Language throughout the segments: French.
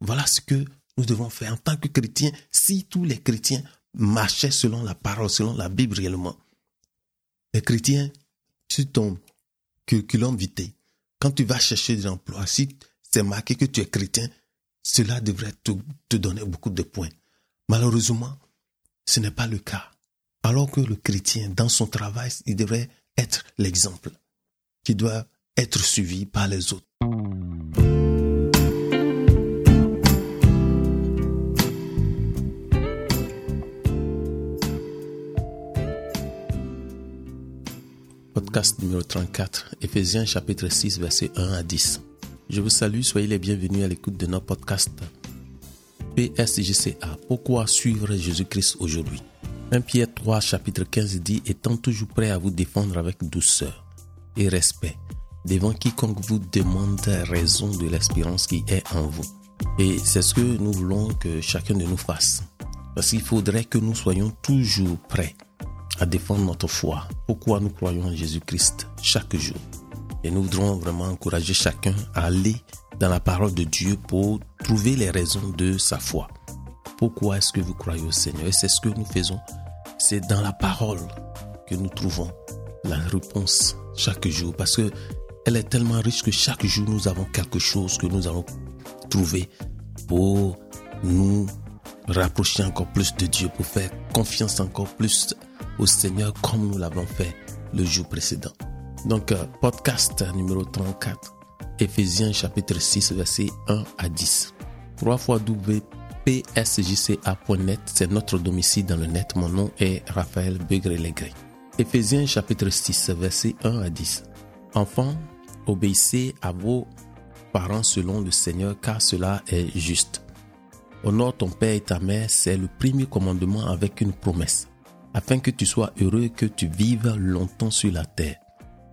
Voilà ce que nous devons faire en tant que chrétiens. Si tous les chrétiens marchaient selon la parole, selon la Bible réellement, les chrétiens, sur ton curriculum vitae, quand tu vas chercher des emplois, si c'est marqué que tu es chrétien, cela devrait te donner beaucoup de points. Malheureusement, ce n'est pas le cas. Alors que le chrétien, dans son travail, il devrait être l'exemple qui doit être suivi par les autres. Podcast numéro 34, Ephésiens chapitre 6, verset 1 à 10. Je vous salue, soyez les bienvenus à l'écoute de notre podcast PSGCA. Pourquoi suivre Jésus-Christ aujourd'hui? 1 Pierre 3, chapitre 15 dit Étant toujours prêt à vous défendre avec douceur et respect devant quiconque vous demande raison de l'espérance qui est en vous. Et c'est ce que nous voulons que chacun de nous fasse. Parce qu'il faudrait que nous soyons toujours prêts à défendre notre foi. Pourquoi nous croyons en Jésus-Christ chaque jour? Et nous voudrons vraiment encourager chacun à aller dans la parole de Dieu pour trouver les raisons de sa foi. Pourquoi est-ce que vous croyez au Seigneur? Et c'est ce que nous faisons. C'est dans la parole que nous trouvons la réponse chaque jour. Parce que elle est tellement riche que chaque jour nous avons quelque chose que nous allons trouver pour nous rapprocher encore plus de Dieu, pour faire confiance encore plus au Seigneur comme nous l'avons fait le jour précédent. Donc, euh, podcast numéro 34, Ephésiens chapitre 6, verset 1 à 10. 3 fois WPSJCA.net, c'est notre domicile dans le net. Mon nom est Raphaël Begré-Légré. Ephésiens chapitre 6, verset 1 à 10. Enfants, obéissez à vos parents selon le Seigneur, car cela est juste. Honore ton père et ta mère, c'est le premier commandement avec une promesse, afin que tu sois heureux et que tu vives longtemps sur la terre.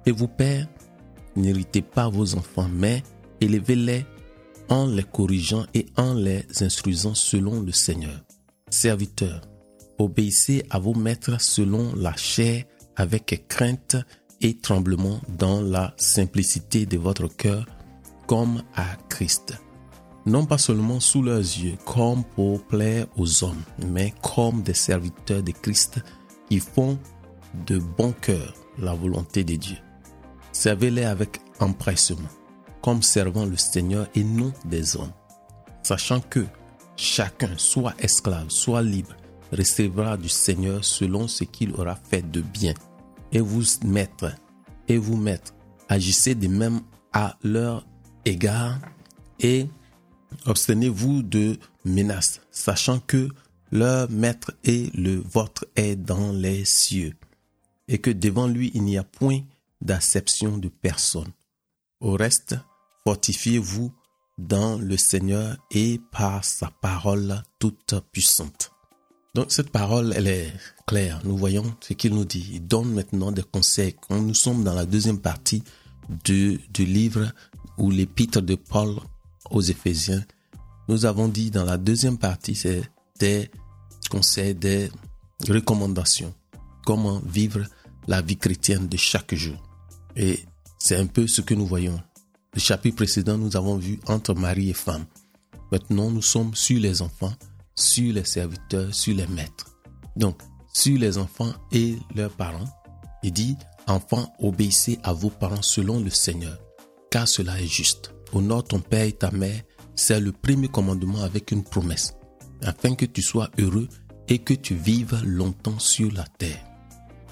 Et vous, pères, n'héritez pas vos enfants, mais élevez-les en les corrigeant et en les instruisant selon le Seigneur. Serviteurs, obéissez à vos maîtres selon la chair avec crainte et tremblement dans la simplicité de votre cœur comme à Christ. Non pas seulement sous leurs yeux comme pour plaire aux hommes, mais comme des serviteurs de Christ qui font de bon cœur la volonté de Dieu. Servez-les avec empressement, comme servant le Seigneur et non des hommes, sachant que chacun, soit esclave, soit libre, recevra du Seigneur selon ce qu'il aura fait de bien et vous mettre, et vous mettre, agissez de même à leur égard et abstenez-vous de menaces, sachant que leur maître et le vôtre est dans les cieux, et que devant lui il n'y a point d'acception de personne. Au reste, fortifiez-vous dans le Seigneur et par sa parole toute puissante. Donc cette parole, elle est claire. Nous voyons ce qu'il nous dit. Il donne maintenant des conseils. Nous sommes dans la deuxième partie du, du livre ou l'épître de Paul aux Éphésiens, nous avons dit dans la deuxième partie, c'est des conseils, des recommandations. Comment vivre la vie chrétienne de chaque jour. Et c'est un peu ce que nous voyons. Le chapitre précédent, nous avons vu entre mari et femme. Maintenant, nous sommes sur les enfants sur les serviteurs, sur les maîtres. Donc, sur les enfants et leurs parents, il dit, enfants, obéissez à vos parents selon le Seigneur, car cela est juste. Honore ton père et ta mère, c'est le premier commandement avec une promesse, afin que tu sois heureux et que tu vives longtemps sur la terre.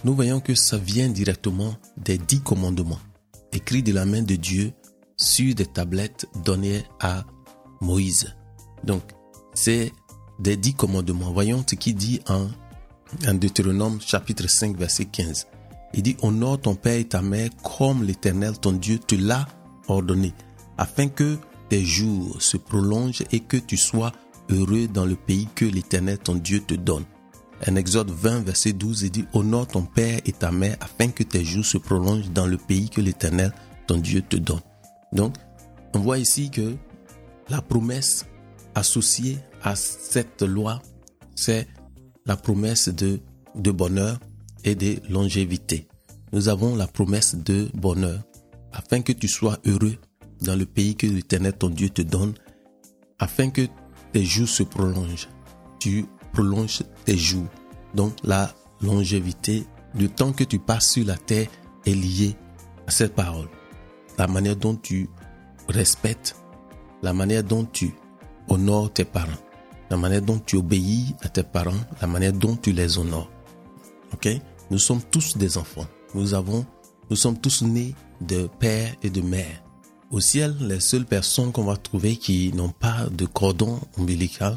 Nous voyons que ça vient directement des dix commandements, écrits de la main de Dieu sur des tablettes données à Moïse. Donc, c'est des dix commandements. Voyons ce qu'il dit en, Deutéronome chapitre 5 verset 15. Il dit, honore ton père et ta mère comme l'Éternel ton Dieu te l'a ordonné, afin que tes jours se prolongent et que tu sois heureux dans le pays que l'Éternel ton Dieu te donne. En Exode 20, verset 12, il dit, honore ton père et ta mère afin que tes jours se prolongent dans le pays que l'Éternel ton Dieu te donne. Donc, on voit ici que la promesse associée à cette loi, c'est la promesse de, de bonheur et de longévité. Nous avons la promesse de bonheur afin que tu sois heureux dans le pays que l'Éternel ton Dieu te donne afin que tes jours se prolongent. Tu prolonges tes jours. Donc la longévité, le temps que tu passes sur la terre est lié à cette parole. La manière dont tu respectes, la manière dont tu honores tes parents, la manière dont tu obéis à tes parents, la manière dont tu les honores. Ok? Nous sommes tous des enfants. Nous avons, nous sommes tous nés de père et de mère. Au ciel, les seules personnes qu'on va trouver qui n'ont pas de cordon ombilical,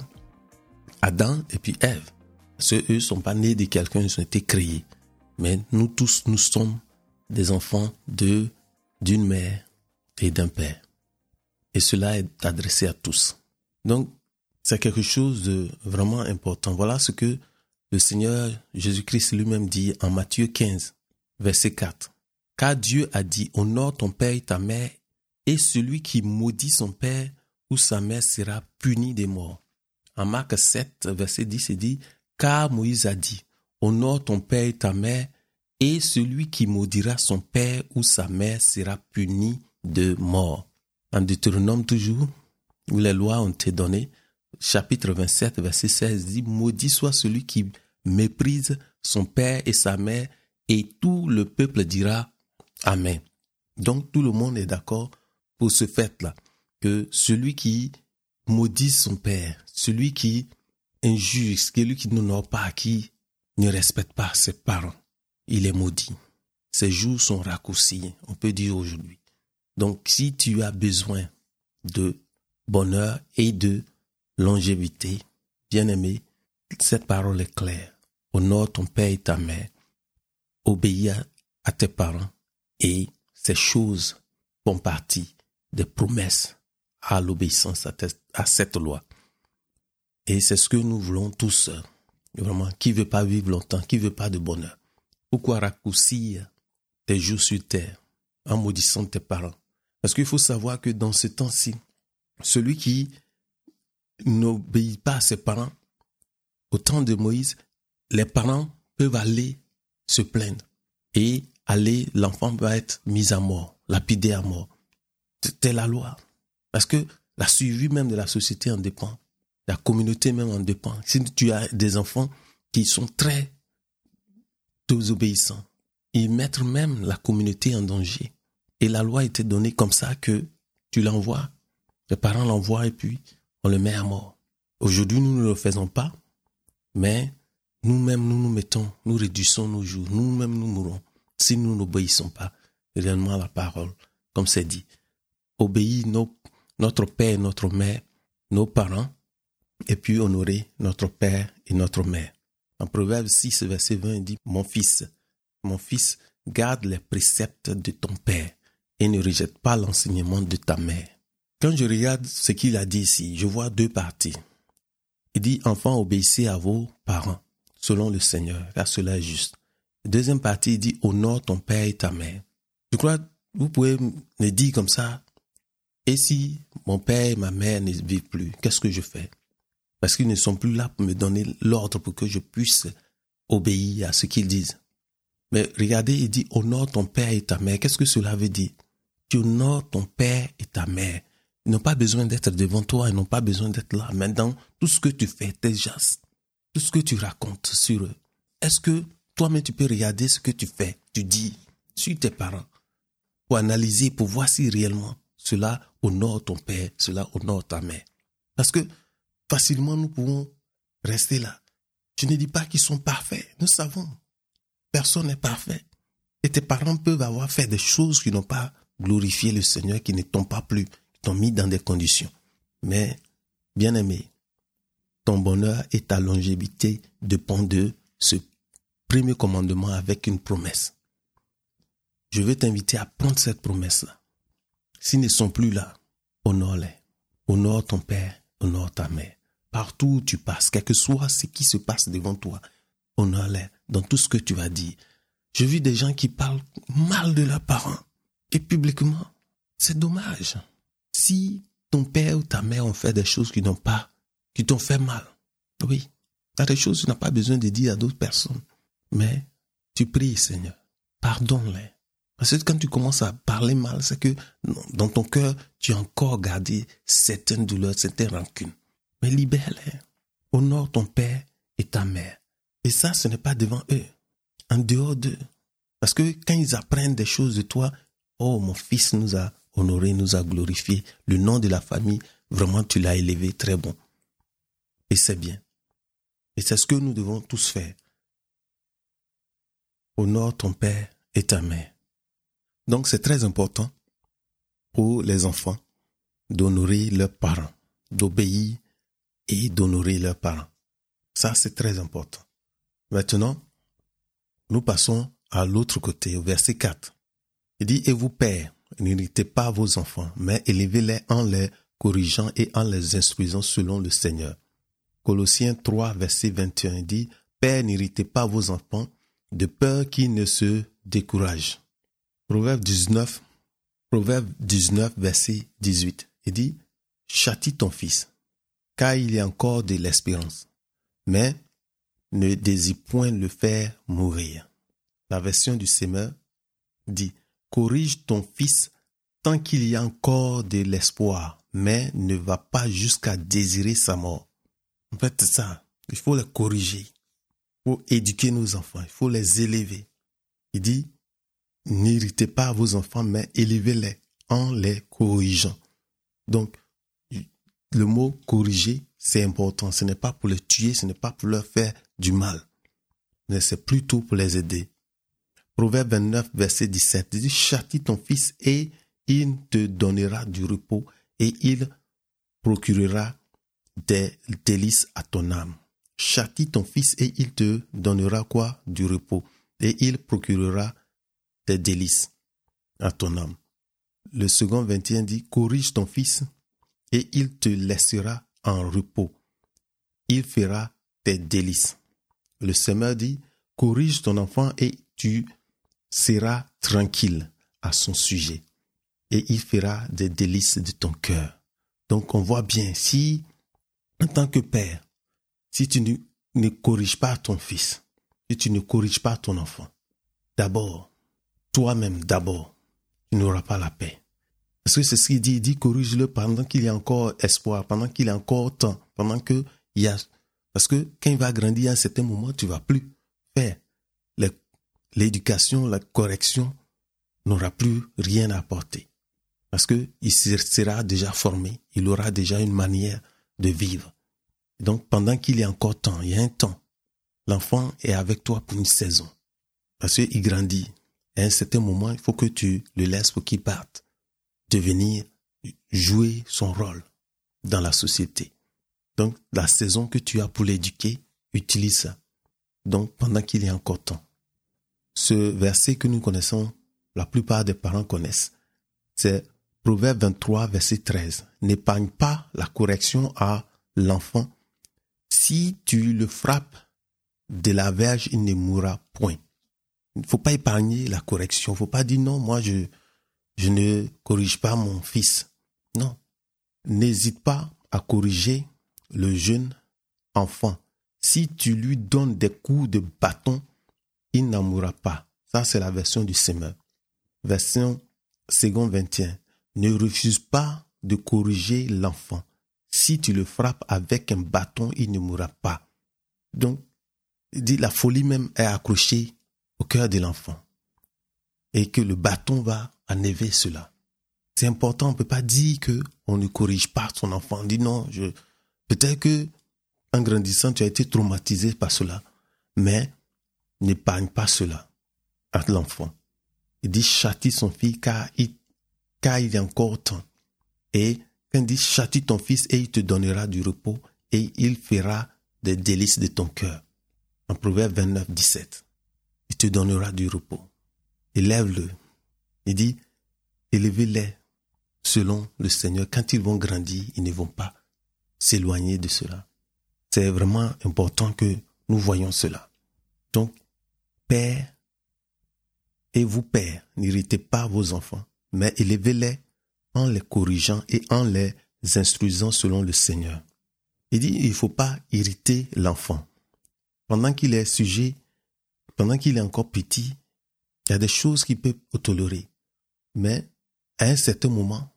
Adam et puis Ève. Ceux, eux, sont pas nés de quelqu'un, ils ont été créés. Mais nous tous, nous sommes des enfants de, d'une mère et d'un père. Et cela est adressé à tous. Donc, c'est quelque chose de vraiment important. Voilà ce que le Seigneur Jésus-Christ lui-même dit en Matthieu 15, verset 4. Car Dieu a dit, honore ton père et ta mère, et celui qui maudit son père ou sa mère sera puni des morts. En Marc 7, verset 10, il dit, car Moïse a dit, honore ton père et ta mère, et celui qui maudira son père ou sa mère sera puni de mort. En Deutéronome toujours, où les lois ont été données, chapitre 27, verset 16 dit, maudit soit celui qui méprise son père et sa mère, et tout le peuple dira Amen. Donc tout le monde est d'accord pour ce fait-là, que celui qui maudit son père, celui qui injuste, celui qui n'honore pas, qui ne respecte pas ses parents, il est maudit. Ses jours sont raccourcis, on peut dire aujourd'hui. Donc si tu as besoin de bonheur et de longévité, bien-aimé, cette parole est claire. Honore ton père et ta mère. Obéis à tes parents. Et ces choses font partie des promesses à l'obéissance à, cette loi. Et c'est ce que nous voulons tous. Vraiment, qui veut pas vivre longtemps, qui veut pas de bonheur. Pourquoi raccourcir tes jours sur terre en maudissant tes parents? Parce qu'il faut savoir que dans ce temps-ci, celui qui n'obéit pas à ses parents, au temps de Moïse, les parents peuvent aller se plaindre et aller, l'enfant va être mis à mort, lapidé à mort. C'est la loi. Parce que la suivi même de la société en dépend. La communauté même en dépend. Si tu as des enfants qui sont très obéissants, ils mettent même la communauté en danger. Et la loi était donnée comme ça que tu l'envoies, les parents l'envoient et puis on le met à mort. Aujourd'hui, nous ne le faisons pas, mais nous-mêmes, nous nous mettons, nous réduisons nos jours, nous-mêmes, nous mourons si nous n'obéissons pas réellement à la parole, comme c'est dit. Obéir notre père et notre mère, nos parents, et puis honorer notre père et notre mère. En Proverbe 6, verset 20, il dit, Mon fils, mon fils, garde les préceptes de ton père et ne rejette pas l'enseignement de ta mère. Quand je regarde ce qu'il a dit ici, je vois deux parties. Il dit, enfants, obéissez à vos parents, selon le Seigneur, car cela est juste. deuxième partie, il dit, honore ton père et ta mère. Je crois, vous pouvez me dire comme ça, et si mon père et ma mère ne vivent plus, qu'est-ce que je fais? Parce qu'ils ne sont plus là pour me donner l'ordre pour que je puisse obéir à ce qu'ils disent. Mais regardez, il dit, honore ton père et ta mère. Qu'est-ce que cela veut dire? Tu honores ton père et ta mère. Ils n'ont pas besoin d'être devant toi, ils n'ont pas besoin d'être là. Maintenant, tout ce que tu fais, tes gestes, tout ce que tu racontes sur eux, est-ce que toi-même tu peux regarder ce que tu fais, tu dis sur tes parents, pour analyser, pour voir si réellement cela honore ton père, cela honore ta mère. Parce que facilement nous pouvons rester là. Je ne dis pas qu'ils sont parfaits, nous savons. Personne n'est parfait. Et tes parents peuvent avoir fait des choses qui n'ont pas glorifié le Seigneur, qui ne t'ont pas plu mis dans des conditions. Mais, bien aimé, ton bonheur et ta longévité dépendent de ce premier commandement avec une promesse. Je veux t'inviter à prendre cette promesse-là. S'ils ne sont plus là, honore-les. Honore ton père, honore ta mère. Partout où tu passes, quel que soit ce qui se passe devant toi, honore-les dans tout ce que tu vas dire. Je vis des gens qui parlent mal de leurs parents et publiquement. C'est dommage. Si ton père ou ta mère ont fait des choses qui n'ont pas, qui t'ont fait mal, oui, il y a des choses que tu n'as pas besoin de dire à d'autres personnes. Mais tu pries, Seigneur, pardonne-les. Parce que quand tu commences à parler mal, c'est que dans ton cœur, tu as encore gardé certaines douleurs, certaines rancunes. Mais libère-les. Honore ton père et ta mère. Et ça, ce n'est pas devant eux, en dehors d'eux. Parce que quand ils apprennent des choses de toi, oh, mon fils nous a honoré, nous a glorifié. Le nom de la famille, vraiment, tu l'as élevé, très bon. Et c'est bien. Et c'est ce que nous devons tous faire. Honore ton père et ta mère. Donc c'est très important pour les enfants d'honorer leurs parents, d'obéir et d'honorer leurs parents. Ça, c'est très important. Maintenant, nous passons à l'autre côté, au verset 4. Il dit, et vous, pères, n'irritez pas vos enfants, mais élevez-les en les corrigeant et en les instruisant selon le Seigneur. Colossiens 3, verset 21 dit, Père, n'irritez pas vos enfants, de peur qu'ils ne se découragent. Proverbe 19, Proverbe 19, verset 18. Il dit, Châtie ton fils, car il y a encore de l'espérance, mais ne désire point le faire mourir. La version du Semeur dit, Corrige ton fils tant qu'il y a encore de l'espoir, mais ne va pas jusqu'à désirer sa mort. En fait, c'est ça. Il faut les corriger. Il faut éduquer nos enfants. Il faut les élever. Il dit, n'irritez pas vos enfants, mais élevez-les en les corrigeant. Donc, le mot corriger, c'est important. Ce n'est pas pour les tuer, ce n'est pas pour leur faire du mal, mais c'est plutôt pour les aider. Proverbe 29, verset 17 dit, châtie ton fils et il te donnera du repos et il procurera des délices à ton âme. Châtie ton fils et il te donnera quoi? Du repos et il procurera délices à ton âme. Le second 21 dit, corrige ton fils et il te laissera en repos. Il fera des délices. Le semeur dit, corrige ton enfant et tu seras tranquille à son sujet. Et il fera des délices de ton cœur. Donc on voit bien, si en tant que père, si tu ne, ne corriges pas ton fils, si tu ne corriges pas ton enfant, d'abord, toi-même d'abord, tu n'auras pas la paix. Parce que c'est ce qu'il dit, il dit corrige-le pendant qu'il y a encore espoir, pendant qu'il y a encore temps, pendant que il y a... Parce que quand il va grandir à un certain moment, tu vas plus faire. L'éducation, la correction n'aura plus rien à apporter. Parce que il sera déjà formé, il aura déjà une manière de vivre. Donc pendant qu'il y a encore temps, il y a un temps, l'enfant est avec toi pour une saison. Parce qu'il grandit, à un certain moment, il faut que tu le laisses pour qu'il parte, devenir, jouer son rôle dans la société. Donc, la saison que tu as pour l'éduquer, utilise ça. Donc, pendant qu'il a encore temps. Ce verset que nous connaissons, la plupart des parents connaissent. C'est Proverbe 23, verset 13. N'épargne pas la correction à l'enfant. Si tu le frappes de la verge, il ne mourra point. Il ne faut pas épargner la correction. Il ne faut pas dire non, moi je, je ne corrige pas mon fils. Non. N'hésite pas à corriger le jeune enfant. Si tu lui donnes des coups de bâton, il n'en mourra pas. Ça, c'est la version du semeur. Version second 21. Ne refuse pas de corriger l'enfant. Si tu le frappes avec un bâton, il ne mourra pas. Donc, dit la folie même est accrochée au cœur de l'enfant et que le bâton va enlever cela. C'est important, on ne peut pas dire que on ne corrige pas son enfant. On dit non, je, peut-être que en grandissant, tu as été traumatisé par cela, mais n'épargne pas cela à l'enfant. Il dit châtie son fils car il, car il a encore temps. Et quand il dit châtie ton fils et il te donnera du repos et il fera des délices de ton cœur. En Proverbe 29, 17 il te donnera du repos. Élève-le. Il dit, élevez-les selon le Seigneur. Quand ils vont grandir, ils ne vont pas s'éloigner de cela. C'est vraiment important que nous voyons cela. Donc, Père, et vous, Père, n'irritez pas vos enfants, mais élevez-les en les corrigeant et en les instruisant selon le Seigneur. Il dit, il ne faut pas irriter l'enfant. Pendant qu'il est sujet pendant qu'il est encore petit, Il y a des choses qu'il peut tolérer. Mais à un certain moment,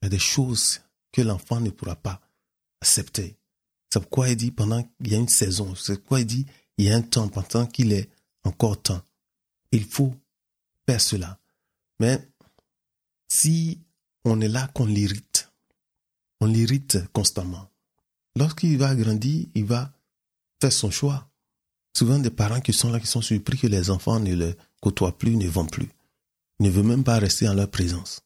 il y a des choses que l'enfant ne pourra pas accepter. C'est pourquoi il dit pendant qu'il y a une saison, c'est pourquoi il dit il y a un temps pendant qu'il est encore temps. Il faut faire cela. Mais si on est là qu'on l'irrite, on l'irrite constamment. Lorsqu'il va grandir, il va faire son choix. Souvent des parents qui sont là, qui sont surpris que les enfants ne le côtoient plus, ne vont plus. Ne veulent même pas rester en leur présence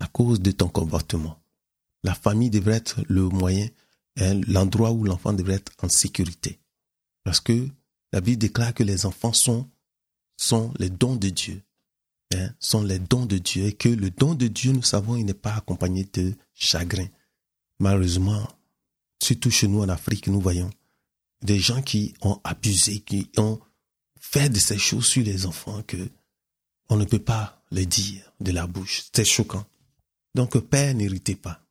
à cause de ton comportement. La famille devrait être le moyen, hein, l'endroit où l'enfant devrait être en sécurité. Parce que la Bible déclare que les enfants sont, sont les dons de Dieu. Hein, sont les dons de Dieu et que le don de Dieu, nous savons, il n'est pas accompagné de chagrin. Malheureusement, surtout chez nous en Afrique, nous voyons des gens qui ont abusé, qui ont fait de ces choses sur les enfants que on ne peut pas les dire de la bouche. C'est choquant. Donc, père, n'héritez pas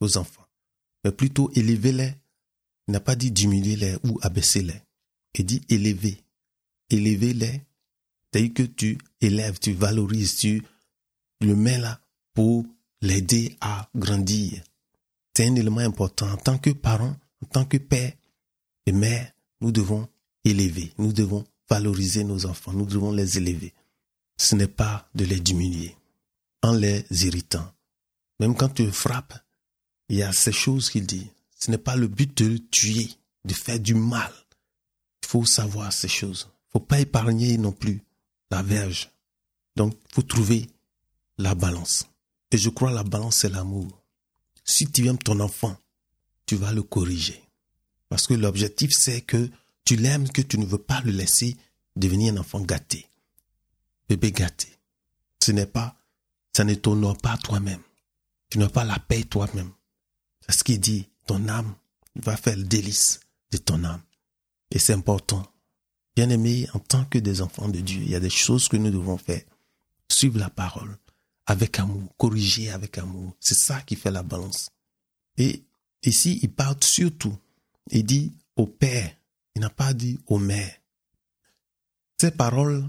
aux enfants, mais plutôt élevez-les. Il n'a pas dit diminuer-les ou abaisser-les. Il dit élever. Élevez-les. C'est-à-dire que tu élèves, tu valorises, tu le mets là pour l'aider à grandir. C'est un élément important. En tant que parent, en tant que père et mère, nous devons élever, nous devons valoriser nos enfants, nous devons les élever. Ce n'est pas de les diminuer en les irritant. Même quand tu frappes, il y a ces choses qu'il dit. Ce n'est pas le but de tuer, de faire du mal. Il faut savoir ces choses. Il ne faut pas épargner non plus la verge. Donc, il faut trouver la balance. Et je crois la balance, c'est l'amour. Si tu aimes ton enfant, tu vas le corriger. Parce que l'objectif, c'est que tu l'aimes, que tu ne veux pas le laisser devenir un enfant gâté. Bébé gâté. Ce n'est pas, ça ne t'honore pas toi-même. Tu n'as pas la paix toi-même. C'est ce qu'il dit. Ton âme va faire le délice de ton âme. Et c'est important. Bien aimé, en tant que des enfants de Dieu, il y a des choses que nous devons faire. Suivre la parole avec amour, corriger avec amour. C'est ça qui fait la balance. Et ici, il parle surtout. Il dit au père. Il n'a pas dit au mère. Ces paroles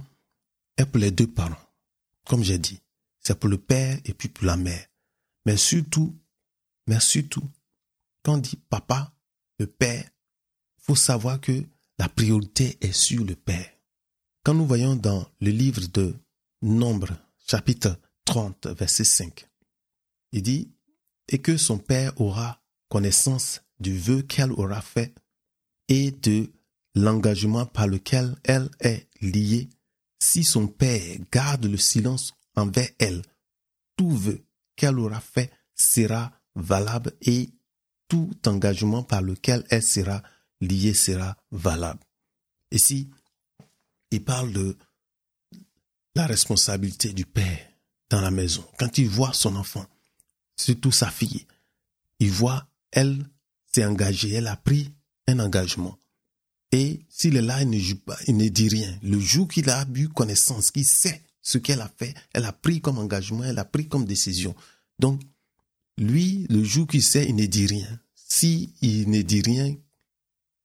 est pour les deux parents. Comme j'ai dit, c'est pour le père et puis pour la mère. Mais surtout, mais surtout, quand on dit papa, le père, il faut savoir que la priorité est sur le père. Quand nous voyons dans le livre de Nombre, chapitre 30, verset 5, il dit, et que son père aura connaissance du vœu qu'elle aura fait et de l'engagement par lequel elle est liée, si son père garde le silence envers elle, tout vœu qu'elle aura fait sera valable et tout engagement par lequel elle sera liée sera valable. Ici, il parle de la responsabilité du père dans la maison. Quand il voit son enfant, surtout sa fille, il voit, elle s'est elle a pris un engagement. Et s'il est là, il ne, joue pas, il ne dit rien. Le jour qu'il a eu connaissance, qu'il sait ce qu'elle a fait, elle a pris comme engagement, elle a pris comme décision. Donc, lui, le jour qu'il sait, il ne dit rien. Si il ne dit rien,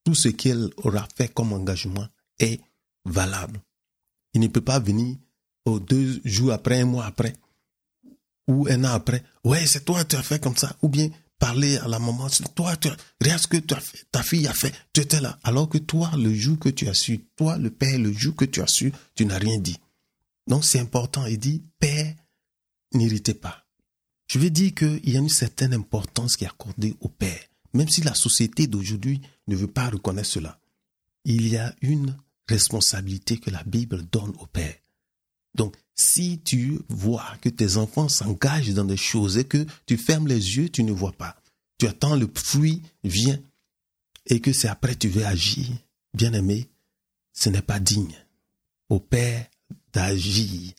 tout ce qu'elle aura fait comme engagement est valable. Il ne peut pas venir aux deux jours après, un mois après, ou un an après. Ouais, c'est toi, tu as fait comme ça. Ou bien parler à la maman, toi, tu regarde ce que tu as fait, ta fille a fait, tu étais là. Alors que toi, le jour que tu as su, toi, le père, le jour que tu as su, tu n'as rien dit. Donc c'est important. Il dit, Père, n'irritez pas. Je veux dire qu'il y a une certaine importance qui est accordée au Père, même si la société d'aujourd'hui ne veut pas reconnaître cela. Il y a une responsabilité que la Bible donne au Père. Donc, si tu vois que tes enfants s'engagent dans des choses et que tu fermes les yeux, tu ne vois pas. Tu attends le fruit vient et que c'est après tu veux agir. Bien aimé, ce n'est pas digne. Au Père, d'agir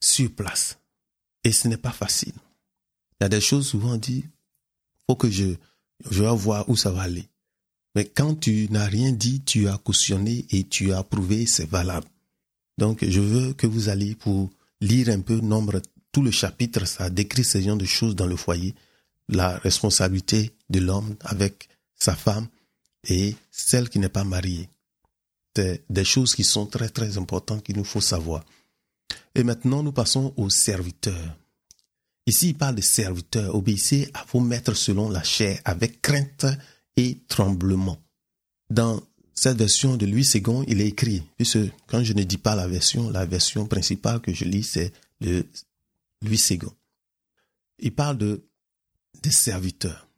sur place. Et ce n'est pas facile. Il y a des choses souvent dit, faut que je, je vais voir où ça va aller. Mais quand tu n'as rien dit, tu as cautionné et tu as approuvé, c'est valable. Donc, je veux que vous alliez pour lire un peu nombre, tout le chapitre, ça décrit ces genre de choses dans le foyer, la responsabilité de l'homme avec sa femme et celle qui n'est pas mariée des choses qui sont très très importantes qu'il nous faut savoir. Et maintenant, nous passons aux serviteurs. Ici, il parle de serviteurs. Obéissez à vos maîtres selon la chair, avec crainte et tremblement. Dans cette version de Louis II, il est écrit, puisque quand je ne dis pas la version, la version principale que je lis, c'est le Louis II. Il parle de des serviteurs.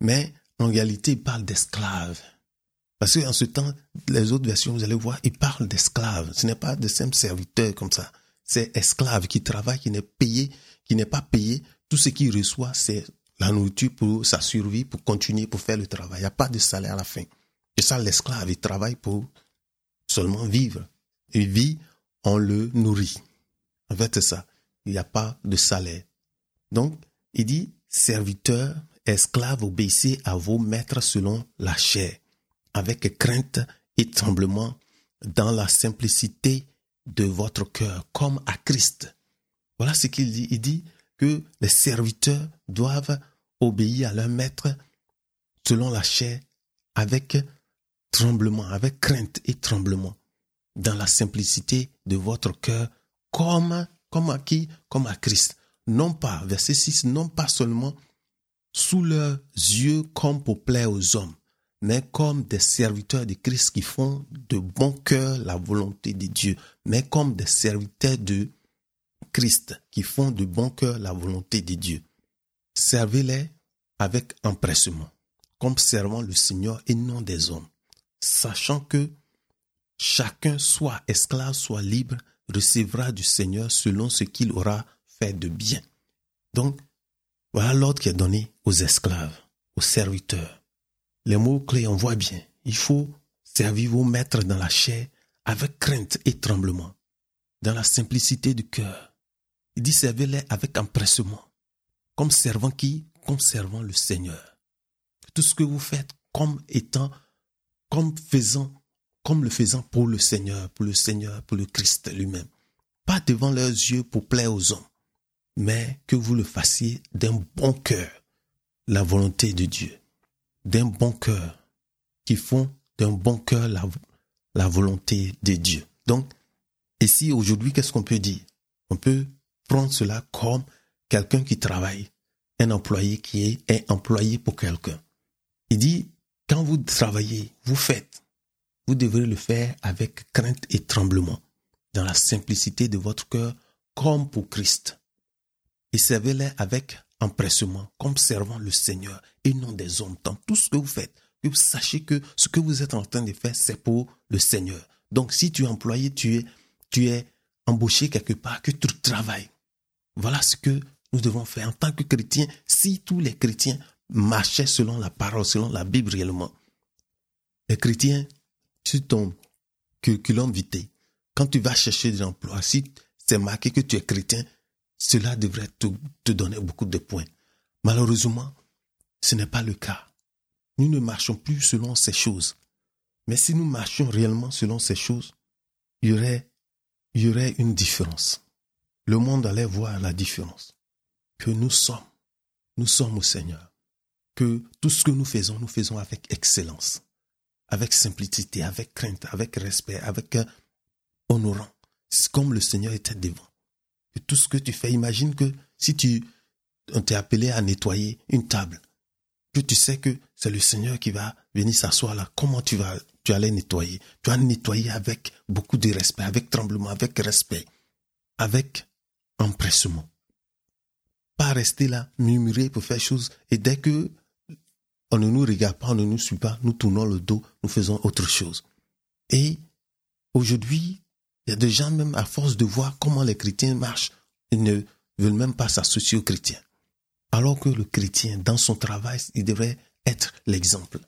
Mais en réalité, il parle d'esclaves. Parce qu'en ce temps, les autres versions, vous allez voir, il parle d'esclaves. Ce n'est pas de simples serviteurs comme ça. C'est esclaves qui travaillent, qui n'est payé, qui n'est pas payé. Tout ce qu'il reçoit, c'est la nourriture pour sa survie, pour continuer, pour faire le travail. Il n'y a pas de salaire à la fin. Et ça, l'esclave, il travaille pour seulement vivre. Il vit, on le nourrit. En fait, c'est ça. Il n'y a pas de salaire. Donc, il dit, serviteurs, esclaves, obéissez à vos maîtres selon la chair, avec crainte et tremblement, dans la simplicité de votre cœur, comme à Christ. Voilà ce qu'il dit. Il dit que les serviteurs doivent obéir à leur maître selon la chair, avec tremblement, avec crainte et tremblement, dans la simplicité de votre cœur, comme, comme à qui? Comme à Christ. Non pas, verset 6, non pas seulement sous leurs yeux comme pour plaire aux hommes, mais comme des serviteurs de Christ qui font de bon cœur la volonté de Dieu, mais comme des serviteurs de Christ qui font de bon cœur la volonté de Dieu. Servez-les avec empressement, comme servant le Seigneur et non des hommes, sachant que chacun, soit esclave, soit libre, recevra du Seigneur selon ce qu'il aura fait de bien. Donc, voilà l'ordre qui est donné aux esclaves, aux serviteurs. Les mots clés, on voit bien. Il faut servir vos maîtres dans la chair avec crainte et tremblement, dans la simplicité du cœur. Il dit servez-les avec empressement, comme servant qui Comme servant le Seigneur. Tout ce que vous faites comme étant comme faisant, le faisant pour le Seigneur, pour le Seigneur, pour le Christ lui-même. Pas devant leurs yeux pour plaire aux hommes, mais que vous le fassiez d'un bon cœur, la volonté de Dieu, d'un bon cœur, qui font d'un bon cœur la, la volonté de Dieu. Donc, ici, aujourd'hui, qu'est-ce qu'on peut dire? On peut prendre cela comme quelqu'un qui travaille, un employé qui est, est employé pour quelqu'un. Il dit, vous travaillez, vous faites, vous devrez le faire avec crainte et tremblement, dans la simplicité de votre cœur, comme pour Christ. Et servez-les avec empressement, comme servant le Seigneur et non des hommes. Dans tout ce que vous faites, que vous sachiez que ce que vous êtes en train de faire, c'est pour le Seigneur. Donc, si tu es employé, tu es, tu es embauché quelque part, que tu travailles. Voilà ce que nous devons faire en tant que chrétiens. Si tous les chrétiens marchait selon la parole, selon la Bible réellement. Les chrétiens, sur ton curriculum vitae, quand tu vas chercher des emplois, si c'est marqué que tu es chrétien, cela devrait te, te donner beaucoup de points. Malheureusement, ce n'est pas le cas. Nous ne marchons plus selon ces choses. Mais si nous marchions réellement selon ces choses, y aurait, il y aurait une différence. Le monde allait voir la différence. Que nous sommes. Nous sommes au Seigneur que tout ce que nous faisons, nous faisons avec excellence, avec simplicité, avec crainte, avec respect, avec euh, honorant. Comme le Seigneur était devant. Et tout ce que tu fais, imagine que si tu on appelé à nettoyer une table, que tu sais que c'est le Seigneur qui va venir s'asseoir là, comment tu vas tu allais nettoyer? Tu vas nettoyer avec beaucoup de respect, avec tremblement, avec respect, avec empressement. Pas rester là, murmurer pour faire chose. Et dès que on ne nous regarde pas, on ne nous suit pas, nous tournons le dos, nous faisons autre chose. Et aujourd'hui, il y a des gens même à force de voir comment les chrétiens marchent, ils ne veulent même pas s'associer aux chrétiens. Alors que le chrétien, dans son travail, il devrait être l'exemple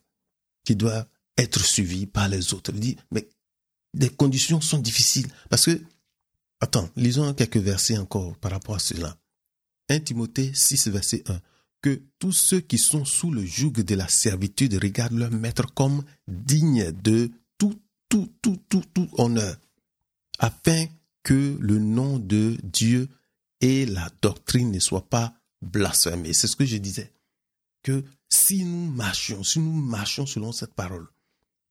qui doit être suivi par les autres. Il dit, mais les conditions sont difficiles parce que, attends, lisons quelques versets encore par rapport à cela. 1 Timothée 6, verset 1 que tous ceux qui sont sous le joug de la servitude regardent leur maître comme digne de tout, tout, tout, tout, tout honneur, afin que le nom de Dieu et la doctrine ne soient pas blasphémés. C'est ce que je disais. Que si nous marchions, si nous marchions selon cette parole,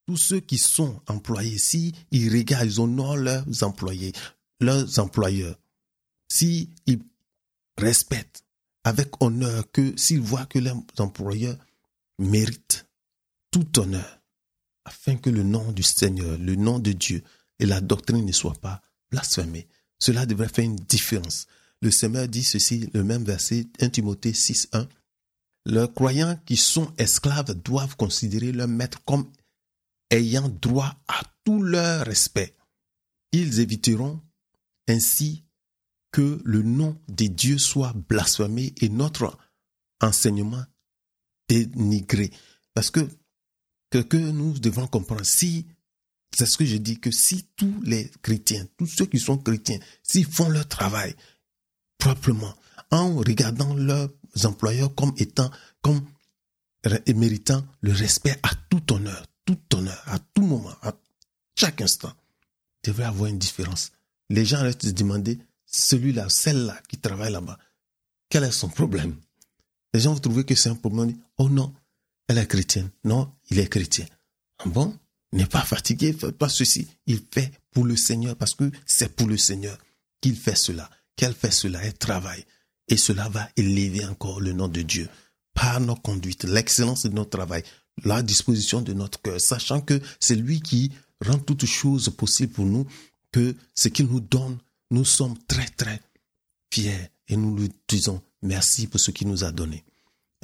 tous ceux qui sont employés, si ils regardent, ils honorent leurs employés, leurs employeurs, s'ils respectent avec honneur, que s'ils voient que leurs employeurs méritent tout honneur, afin que le nom du Seigneur, le nom de Dieu et la doctrine ne soient pas blasphémés, cela devrait faire une différence. Le Seigneur dit ceci, le même verset, 1 Timothée 6, 1. Les croyants qui sont esclaves doivent considérer leur maître comme ayant droit à tout leur respect. Ils éviteront ainsi que le nom des dieux soit blasphémé et notre enseignement dénigré. Parce que, que, que nous devons comprendre, si, c'est ce que je dis, que si tous les chrétiens, tous ceux qui sont chrétiens, s'ils font leur travail proprement, en regardant leurs employeurs comme étant, comme méritant le respect à tout honneur, tout honneur, à tout moment, à chaque instant, devrait avoir une différence. Les gens restent se demander, celui-là, celle-là qui travaille là-bas, quel est son problème? Les gens vont trouver que c'est un problème. Oh non, elle est chrétienne. Non, il est chrétien. Ah bon? N'est pas fatigué, fait pas ceci. Il fait pour le Seigneur parce que c'est pour le Seigneur qu'il fait cela, qu'elle fait cela, elle travaille. Et cela va élever encore le nom de Dieu par nos conduites, l'excellence de notre travail, la disposition de notre cœur, sachant que c'est lui qui rend toutes choses possibles pour nous, que ce qu'il nous donne, nous sommes très très fiers et nous lui disons merci pour ce qu'il nous a donné.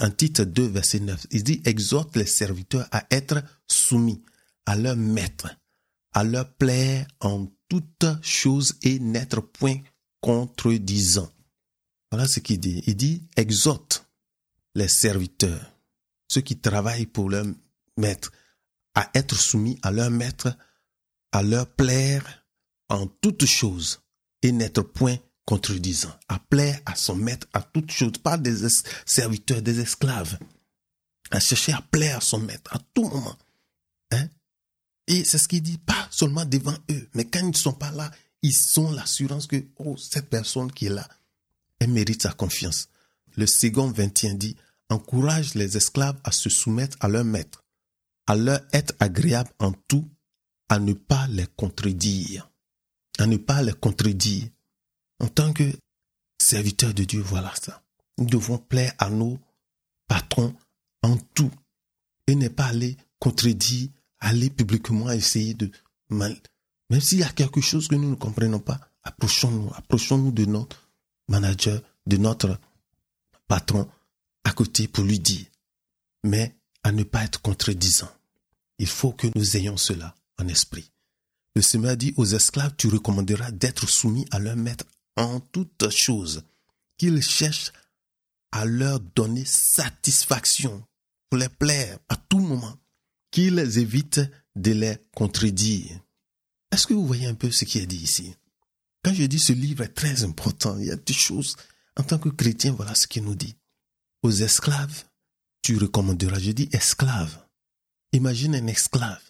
En titre 2, verset 9, il dit exhorte les serviteurs à être soumis à leur maître, à leur plaire en toutes choses et n'être point contredisant. Voilà ce qu'il dit. Il dit exhorte les serviteurs, ceux qui travaillent pour leur maître, à être soumis à leur maître, à leur plaire en toutes choses et n'être point contredisant, à plaire à son maître à toutes choses, pas des serviteurs, des esclaves, à chercher à plaire à son maître à tout moment. Hein? Et c'est ce qu'il dit, pas seulement devant eux, mais quand ils ne sont pas là, ils ont l'assurance que oh, cette personne qui est là, elle mérite sa confiance. Le second 21 dit, encourage les esclaves à se soumettre à leur maître, à leur être agréable en tout, à ne pas les contredire, à ne pas les contredire. En tant que serviteurs de Dieu, voilà ça. Nous devons plaire à nos patrons en tout et ne pas aller contredire, aller publiquement essayer de mal. Même s'il y a quelque chose que nous ne comprenons pas, approchons-nous, approchons-nous de notre manager, de notre patron à côté pour lui dire, mais à ne pas être contredisant. Il faut que nous ayons cela en esprit. Le Seigneur dit aux esclaves, tu recommanderas d'être soumis à leur maître en toutes choses, qu'ils cherchent à leur donner satisfaction, pour les plaire à tout moment, qu'ils évitent de les contredire. Est-ce que vous voyez un peu ce qui est dit ici? Quand je dis ce livre est très important, il y a des choses, en tant que chrétien, voilà ce qu'il nous dit. Aux esclaves, tu recommanderas, je dis esclave. Imagine un esclave.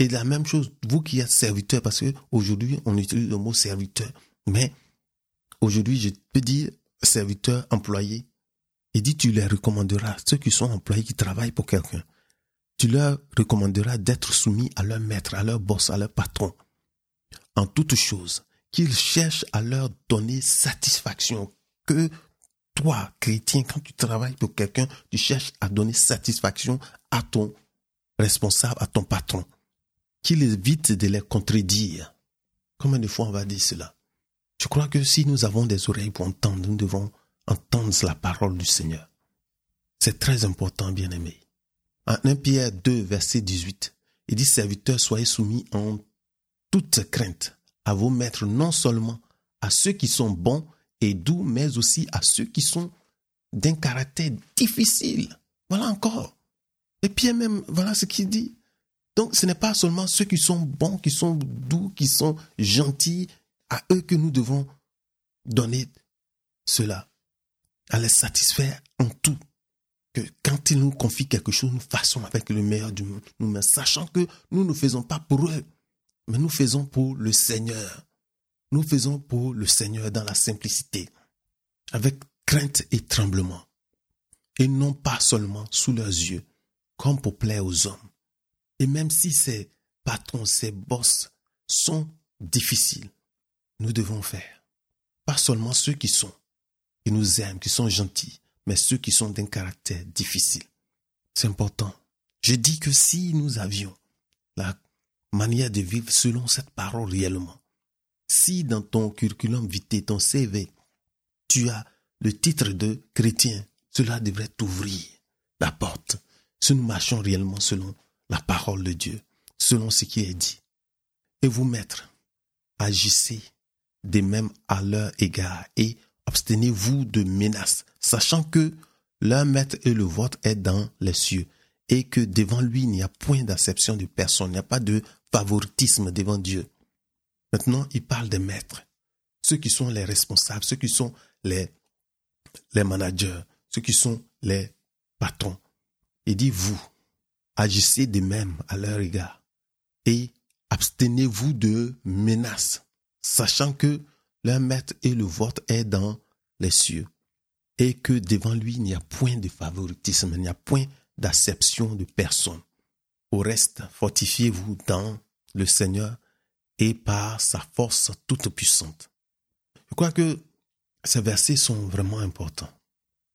Et la même chose, vous qui êtes serviteur, parce qu'aujourd'hui, on utilise le mot serviteur. Mais aujourd'hui, je peux dire serviteur, employé. Et dit, tu les recommanderas, ceux qui sont employés, qui travaillent pour quelqu'un. Tu leur recommanderas d'être soumis à leur maître, à leur boss, à leur patron. En toutes choses, qu'ils cherchent à leur donner satisfaction. Que toi, chrétien, quand tu travailles pour quelqu'un, tu cherches à donner satisfaction à ton responsable, à ton patron qu'il évite de les contredire. Combien de fois on va dire cela? Je crois que si nous avons des oreilles pour entendre, nous devons entendre la parole du Seigneur. C'est très important, bien-aimé. En 1 Pierre 2, verset 18, il dit, serviteurs, soyez soumis en toute crainte à vos maîtres, non seulement à ceux qui sont bons et doux, mais aussi à ceux qui sont d'un caractère difficile. Voilà encore. Et Pierre même, voilà ce qu'il dit. Donc ce n'est pas seulement ceux qui sont bons, qui sont doux, qui sont gentils, à eux que nous devons donner cela, à les satisfaire en tout. Que quand ils nous confient quelque chose, nous fassons avec le meilleur du monde, nous sachant que nous ne faisons pas pour eux, mais nous faisons pour le Seigneur. Nous faisons pour le Seigneur dans la simplicité, avec crainte et tremblement, et non pas seulement sous leurs yeux, comme pour plaire aux hommes et même si ces patrons, ces boss sont difficiles, nous devons faire. Pas seulement ceux qui sont, qui nous aiment, qui sont gentils, mais ceux qui sont d'un caractère difficile. C'est important. Je dis que si nous avions la manière de vivre selon cette parole réellement, si dans ton curriculum vitae, ton CV, tu as le titre de chrétien, cela devrait t'ouvrir la porte. Si nous marchons réellement selon la parole de Dieu, selon ce qui est dit. Et vous, maîtres, agissez de même à leur égard et abstenez-vous de menaces, sachant que leur maître et le vôtre est dans les cieux, et que devant lui il n'y a point d'acception de personne, il n'y a pas de favoritisme devant Dieu. Maintenant, il parle des maîtres, ceux qui sont les responsables, ceux qui sont les, les managers, ceux qui sont les patrons. Il dit, vous, agissez de même à leur égard et abstenez-vous de menaces, sachant que leur maître et le vôtre est dans les cieux et que devant lui il n'y a point de favoritisme, il n'y a point d'acception de personne. Au reste, fortifiez-vous dans le Seigneur et par sa force toute puissante. Je crois que ces versets sont vraiment importants.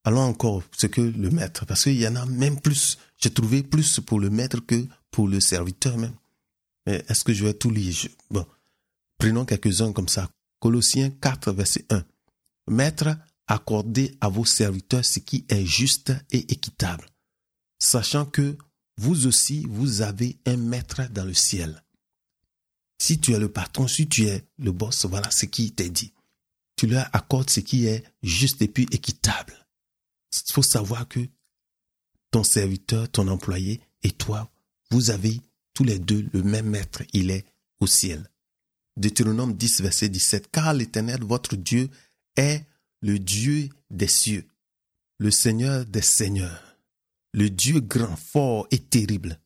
Allons encore ce que le maître, parce qu'il y en a même plus, j'ai trouvé plus pour le maître que pour le serviteur même. Est-ce que je vais tout lire? Bon, prenons quelques-uns comme ça. Colossiens 4, verset 1. Maître, accordez à vos serviteurs ce qui est juste et équitable, sachant que vous aussi, vous avez un maître dans le ciel. Si tu es le patron, si tu es le boss, voilà ce qui t'est dit. Tu leur accordes ce qui est juste et puis équitable. Il faut savoir que ton serviteur, ton employé et toi, vous avez tous les deux le même maître, il est au ciel. Deutéronome 10, verset 17. Car l'Éternel, votre Dieu, est le Dieu des cieux, le Seigneur des seigneurs, le Dieu grand, fort et terrible,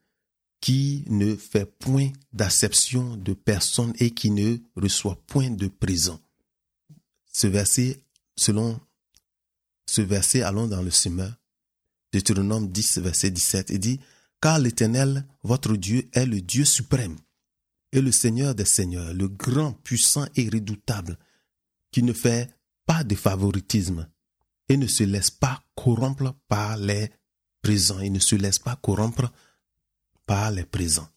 qui ne fait point d'acception de personne et qui ne reçoit point de présent. Ce verset, selon ce verset, allons dans le semeur, Deutéronome 10, verset 17, il dit, Car l'Éternel, votre Dieu, est le Dieu suprême et le Seigneur des Seigneurs, le grand, puissant et redoutable, qui ne fait pas de favoritisme et ne se laisse pas corrompre par les présents, il ne se laisse pas corrompre par les présents.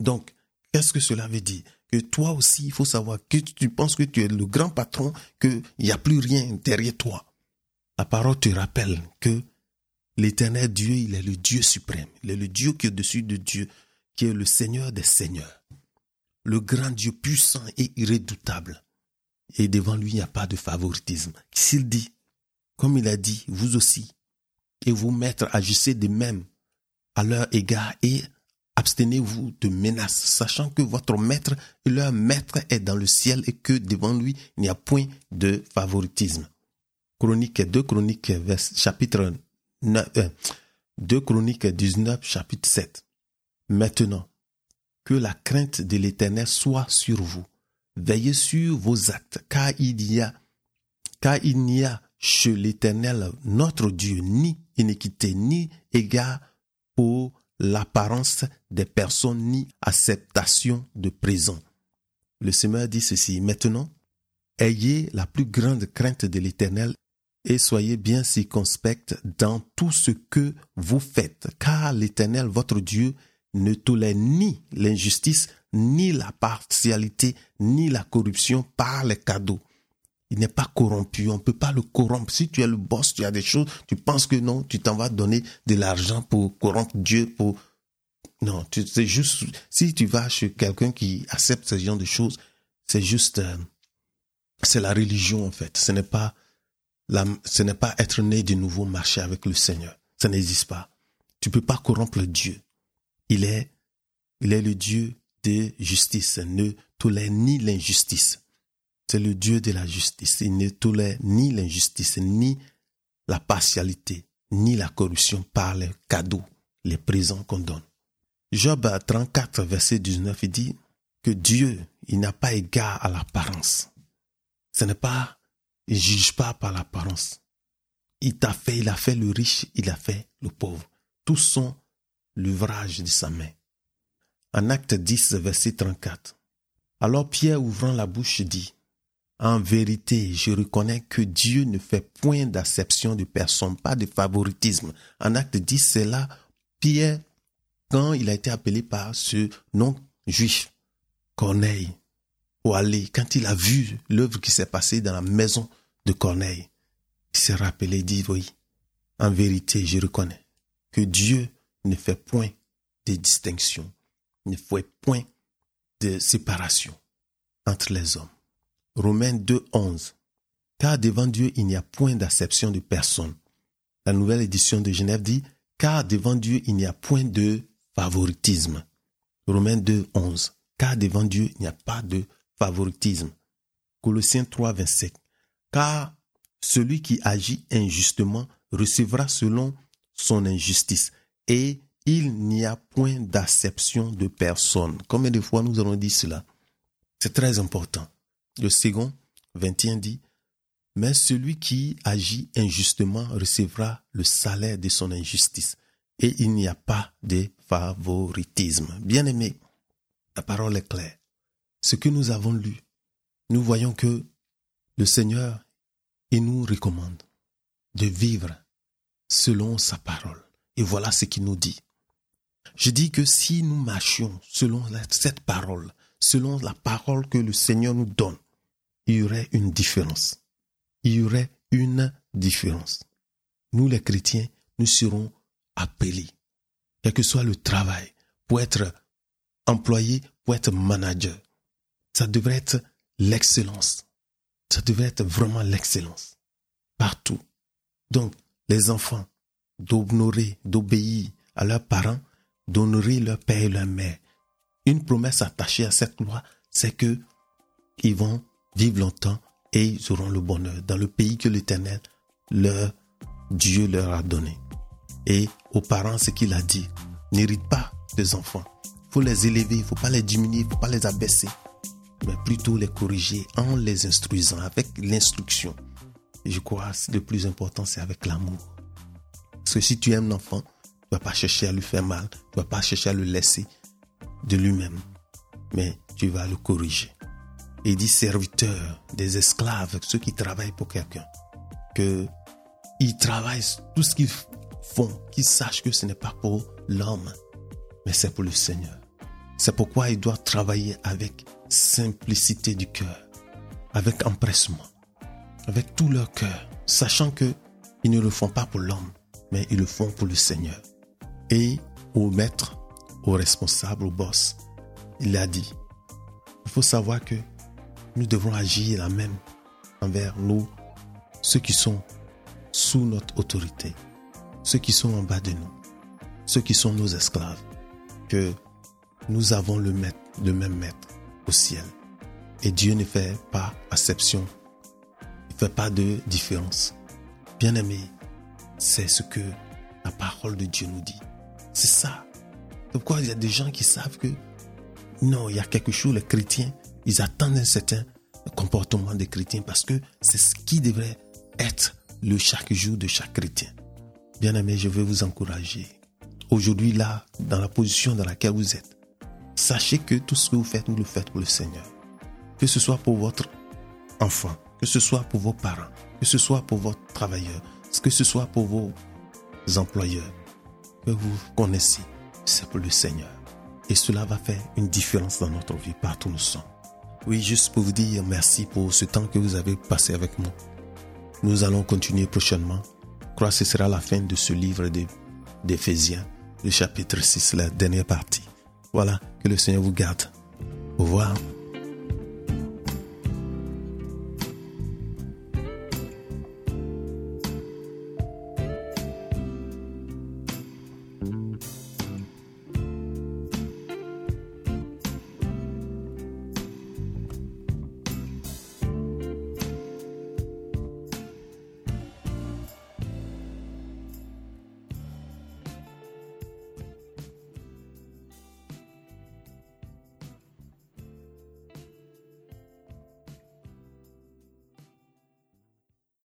Donc, qu'est-ce que cela veut dire? Que toi aussi, il faut savoir que tu penses que tu es le grand patron, qu'il n'y a plus rien derrière toi. La parole te rappelle que l'éternel Dieu, il est le Dieu suprême. Il est le Dieu qui est au-dessus de Dieu, qui est le Seigneur des Seigneurs. Le grand Dieu puissant et irrédoutable. Et devant lui, il n'y a pas de favoritisme. S'il dit, comme il a dit, vous aussi, et vous maîtres, agissez de même à leur égard et Abstenez-vous de menaces, sachant que votre maître et leur maître est dans le ciel et que devant lui, il n'y a point de favoritisme. Chronique 2 Chroniques chapitre 9, 2 euh, Chroniques 19 chapitre 7. Maintenant, que la crainte de l'Éternel soit sur vous. Veillez sur vos actes, car il y a, il n'y a chez l'Éternel notre Dieu ni iniquité ni égard pour l'apparence des personnes ni acceptation de présent. Le Seigneur dit ceci, maintenant, ayez la plus grande crainte de l'Éternel et soyez bien circonspects dans tout ce que vous faites, car l'Éternel, votre Dieu, ne tolère ni l'injustice, ni la partialité, ni la corruption par les cadeaux. Il n'est pas corrompu, on ne peut pas le corrompre. Si tu es le boss, tu as des choses, tu penses que non, tu t'en vas donner de l'argent pour corrompre Dieu, pour... Non, c'est juste, si tu vas chez quelqu'un qui accepte ce genre de choses, c'est juste, euh, c'est la religion en fait. Ce n'est pas, ce n'est pas être né de nouveau, marcher avec le Seigneur. Ça n'existe pas. Tu peux pas corrompre Dieu. Il est, il est le Dieu de justice, ne tolère ni l'injustice. C'est le Dieu de la justice. Il ne tolère ni l'injustice, ni la partialité, ni la corruption par les cadeaux, les présents qu'on donne. Job 34, verset 19, il dit que Dieu, il n'a pas égard à l'apparence. Ce n'est pas, il juge pas par l'apparence. Il t'a fait, il a fait le riche, il a fait le pauvre. Tous sont l'ouvrage de sa main. En acte 10, verset 34. Alors Pierre, ouvrant la bouche, dit, En vérité, je reconnais que Dieu ne fait point d'acception de personne, pas de favoritisme. En acte 10, c'est là Pierre, quand il a été appelé par ce nom juif, Corneille, ou aller, quand il a vu l'œuvre qui s'est passée dans la maison de Corneille, il s'est rappelé, dit, oui, en vérité, je reconnais que Dieu ne fait point de distinction, ne fait point de séparation entre les hommes. Romains 2, 11. Car devant Dieu, il n'y a point d'acception de personne. La nouvelle édition de Genève dit, car devant Dieu, il n'y a point de favoritisme. Romains 2, 11. Car devant Dieu, il n'y a pas de favoritisme. Colossiens 3, 27. Car celui qui agit injustement recevra selon son injustice. Et il n'y a point d'acception de personne. Combien de fois nous avons dit cela? C'est très important. Le second, 21 dit, mais celui qui agit injustement recevra le salaire de son injustice. Et il n'y a pas de favoritisme. Bien aimé, la parole est claire. Ce que nous avons lu, nous voyons que le Seigneur, il nous recommande de vivre selon sa parole. Et voilà ce qu'il nous dit. Je dis que si nous marchions selon cette parole, selon la parole que le Seigneur nous donne, il y aurait une différence. Il y aurait une différence. Nous les chrétiens, nous serons appelés, quel que soit le travail, pour être employé, pour être manager. Ça devrait être l'excellence. Ça devrait être vraiment l'excellence. Partout. Donc, les enfants, d'honorer, d'obéir à leurs parents, d'honorer leur père et leur mère. Une promesse attachée à cette loi, c'est que ils vont vivre longtemps et ils auront le bonheur dans le pays que l'Éternel, leur Dieu leur a donné. Et aux parents, ce qu'il a dit, n'hérite pas des enfants. Il faut les élever, il ne faut pas les diminuer, il ne faut pas les abaisser, mais plutôt les corriger en les instruisant avec l'instruction. Je crois que le plus important, c'est avec l'amour. Parce que si tu aimes l'enfant, tu ne vas pas chercher à lui faire mal, tu ne vas pas chercher à le laisser de lui-même, mais tu vas le corriger et dit serviteurs, des esclaves, ceux qui travaillent pour quelqu'un, que ils travaillent tout ce qu'ils font, qu'ils sachent que ce n'est pas pour l'homme, mais c'est pour le Seigneur. C'est pourquoi ils doivent travailler avec simplicité du cœur, avec empressement, avec tout leur cœur, sachant que ils ne le font pas pour l'homme, mais ils le font pour le Seigneur. Et au maître, au responsable, au boss, il a dit, il faut savoir que nous devons agir la même envers nous, ceux qui sont sous notre autorité, ceux qui sont en bas de nous, ceux qui sont nos esclaves, que nous avons le, maître, le même maître au ciel. Et Dieu ne fait pas exception, il ne fait pas de différence. Bien aimé, c'est ce que la parole de Dieu nous dit. C'est ça. Pourquoi il y a des gens qui savent que non, il y a quelque chose, les chrétiens, ils attendent un certain comportement des chrétiens parce que c'est ce qui devrait être le chaque jour de chaque chrétien. Bien aimé, je veux vous encourager. Aujourd'hui, là, dans la position dans laquelle vous êtes, sachez que tout ce que vous faites, vous le faites pour le Seigneur. Que ce soit pour votre enfant, que ce soit pour vos parents, que ce soit pour votre travailleur, que ce soit pour vos employeurs, que vous connaissez, c'est pour le Seigneur. Et cela va faire une différence dans notre vie partout où nous sommes. Oui, juste pour vous dire merci pour ce temps que vous avez passé avec moi. Nous allons continuer prochainement. Je crois que ce sera la fin de ce livre d'Éphésiens, le chapitre 6, la dernière partie. Voilà, que le Seigneur vous garde. Au revoir.